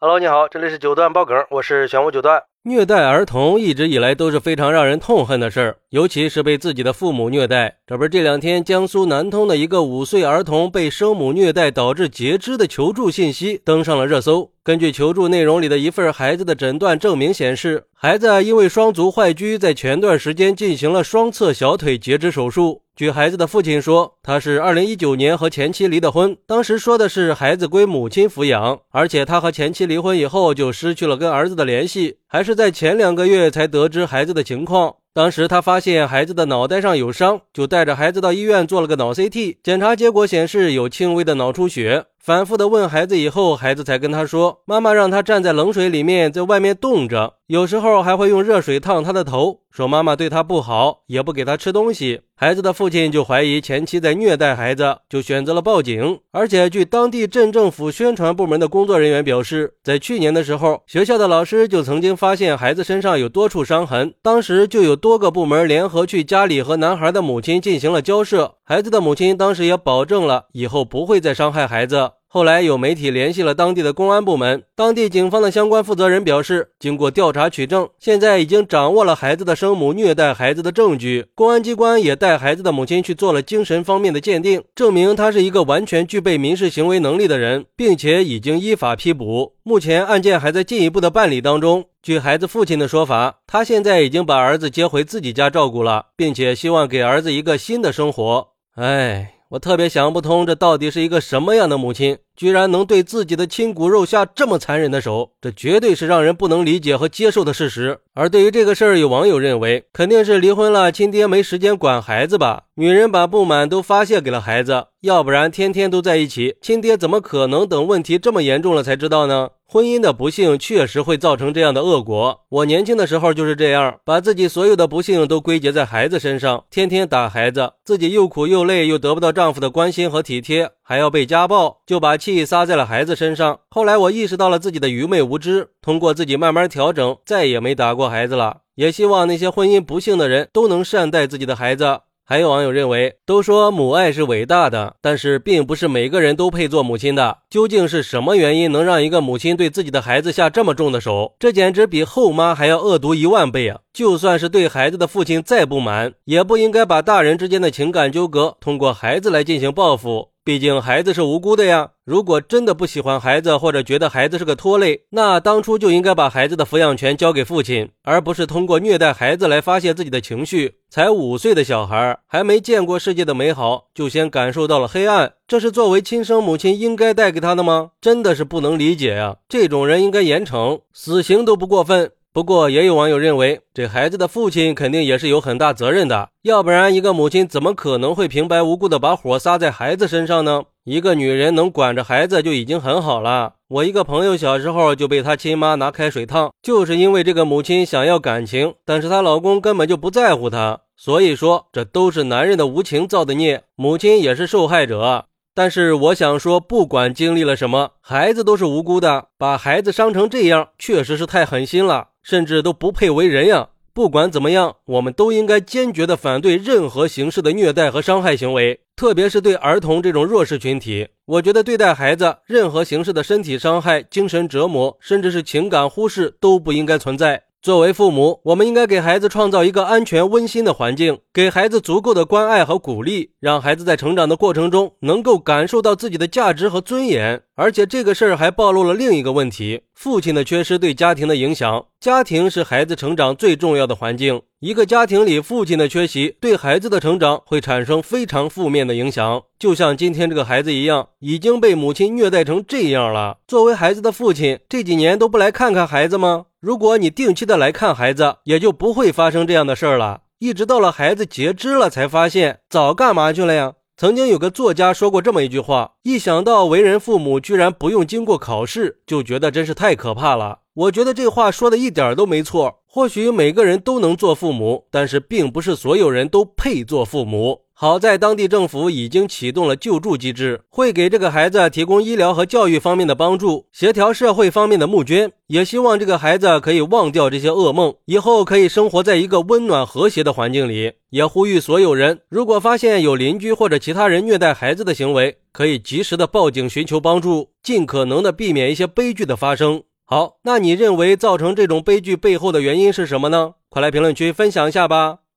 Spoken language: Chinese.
Hello，你好，这里是九段爆梗，我是玄武九段。虐待儿童一直以来都是非常让人痛恨的事儿，尤其是被自己的父母虐待。这不是这两天江苏南通的一个五岁儿童被生母虐待导致截肢的求助信息登上了热搜。根据求助内容里的一份孩子的诊断证明显示，孩子因为双足坏疽，在前段时间进行了双侧小腿截肢手术。据孩子的父亲说，他是二零一九年和前妻离的婚，当时说的是孩子归母亲抚养，而且他和前妻离婚以后就失去了跟儿子的联系，还是在前两个月才得知孩子的情况。当时他发现孩子的脑袋上有伤，就带着孩子到医院做了个脑 CT，检查结果显示有轻微的脑出血。反复的问孩子以后，孩子才跟他说，妈妈让他站在冷水里面，在外面冻着，有时候还会用热水烫他的头，说妈妈对他不好，也不给他吃东西。孩子的父亲就怀疑前妻在虐待孩子，就选择了报警。而且据当地镇政府宣传部门的工作人员表示，在去年的时候，学校的老师就曾经发现孩子身上有多处伤痕，当时就有多个部门联合去家里和男孩的母亲进行了交涉，孩子的母亲当时也保证了以后不会再伤害孩子。后来有媒体联系了当地的公安部门，当地警方的相关负责人表示，经过调查取证，现在已经掌握了孩子的生母虐待孩子的证据。公安机关也带孩子的母亲去做了精神方面的鉴定，证明他是一个完全具备民事行为能力的人，并且已经依法批捕。目前案件还在进一步的办理当中。据孩子父亲的说法，他现在已经把儿子接回自己家照顾了，并且希望给儿子一个新的生活。哎。我特别想不通，这到底是一个什么样的母亲，居然能对自己的亲骨肉下这么残忍的手？这绝对是让人不能理解和接受的事实。而对于这个事儿，有网友认为，肯定是离婚了，亲爹没时间管孩子吧？女人把不满都发泄给了孩子，要不然天天都在一起，亲爹怎么可能等问题这么严重了才知道呢？婚姻的不幸确实会造成这样的恶果。我年轻的时候就是这样，把自己所有的不幸都归结在孩子身上，天天打孩子，自己又苦又累，又得不到丈夫的关心和体贴，还要被家暴，就把亲气撒在了孩子身上。后来我意识到了自己的愚昧无知，通过自己慢慢调整，再也没打过孩子了。也希望那些婚姻不幸的人都能善待自己的孩子。还有网友认为，都说母爱是伟大的，但是并不是每个人都配做母亲的。究竟是什么原因能让一个母亲对自己的孩子下这么重的手？这简直比后妈还要恶毒一万倍啊！就算是对孩子的父亲再不满，也不应该把大人之间的情感纠葛通过孩子来进行报复。毕竟孩子是无辜的呀！如果真的不喜欢孩子，或者觉得孩子是个拖累，那当初就应该把孩子的抚养权交给父亲，而不是通过虐待孩子来发泄自己的情绪。才五岁的小孩，还没见过世界的美好，就先感受到了黑暗，这是作为亲生母亲应该带给他的吗？真的是不能理解呀！这种人应该严惩，死刑都不过分。不过，也有网友认为，这孩子的父亲肯定也是有很大责任的，要不然一个母亲怎么可能会平白无故的把火撒在孩子身上呢？一个女人能管着孩子就已经很好了。我一个朋友小时候就被他亲妈拿开水烫，就是因为这个母亲想要感情，但是她老公根本就不在乎她。所以说，这都是男人的无情造的孽，母亲也是受害者。但是我想说，不管经历了什么，孩子都是无辜的，把孩子伤成这样，确实是太狠心了。甚至都不配为人呀！不管怎么样，我们都应该坚决的反对任何形式的虐待和伤害行为，特别是对儿童这种弱势群体。我觉得对待孩子，任何形式的身体伤害、精神折磨，甚至是情感忽视，都不应该存在。作为父母，我们应该给孩子创造一个安全、温馨的环境，给孩子足够的关爱和鼓励，让孩子在成长的过程中能够感受到自己的价值和尊严。而且这个事儿还暴露了另一个问题：父亲的缺失对家庭的影响。家庭是孩子成长最重要的环境，一个家庭里父亲的缺席，对孩子的成长会产生非常负面的影响。就像今天这个孩子一样，已经被母亲虐待成这样了。作为孩子的父亲，这几年都不来看看孩子吗？如果你定期的来看孩子，也就不会发生这样的事儿了。一直到了孩子截肢了，才发现早干嘛去了呀？曾经有个作家说过这么一句话：一想到为人父母居然不用经过考试，就觉得真是太可怕了。我觉得这话说的一点都没错。或许每个人都能做父母，但是并不是所有人都配做父母。好在当地政府已经启动了救助机制，会给这个孩子提供医疗和教育方面的帮助，协调社会方面的募捐，也希望这个孩子可以忘掉这些噩梦，以后可以生活在一个温暖和谐的环境里。也呼吁所有人，如果发现有邻居或者其他人虐待孩子的行为，可以及时的报警寻求帮助，尽可能的避免一些悲剧的发生。好，那你认为造成这种悲剧背后的原因是什么呢？快来评论区分享一下吧！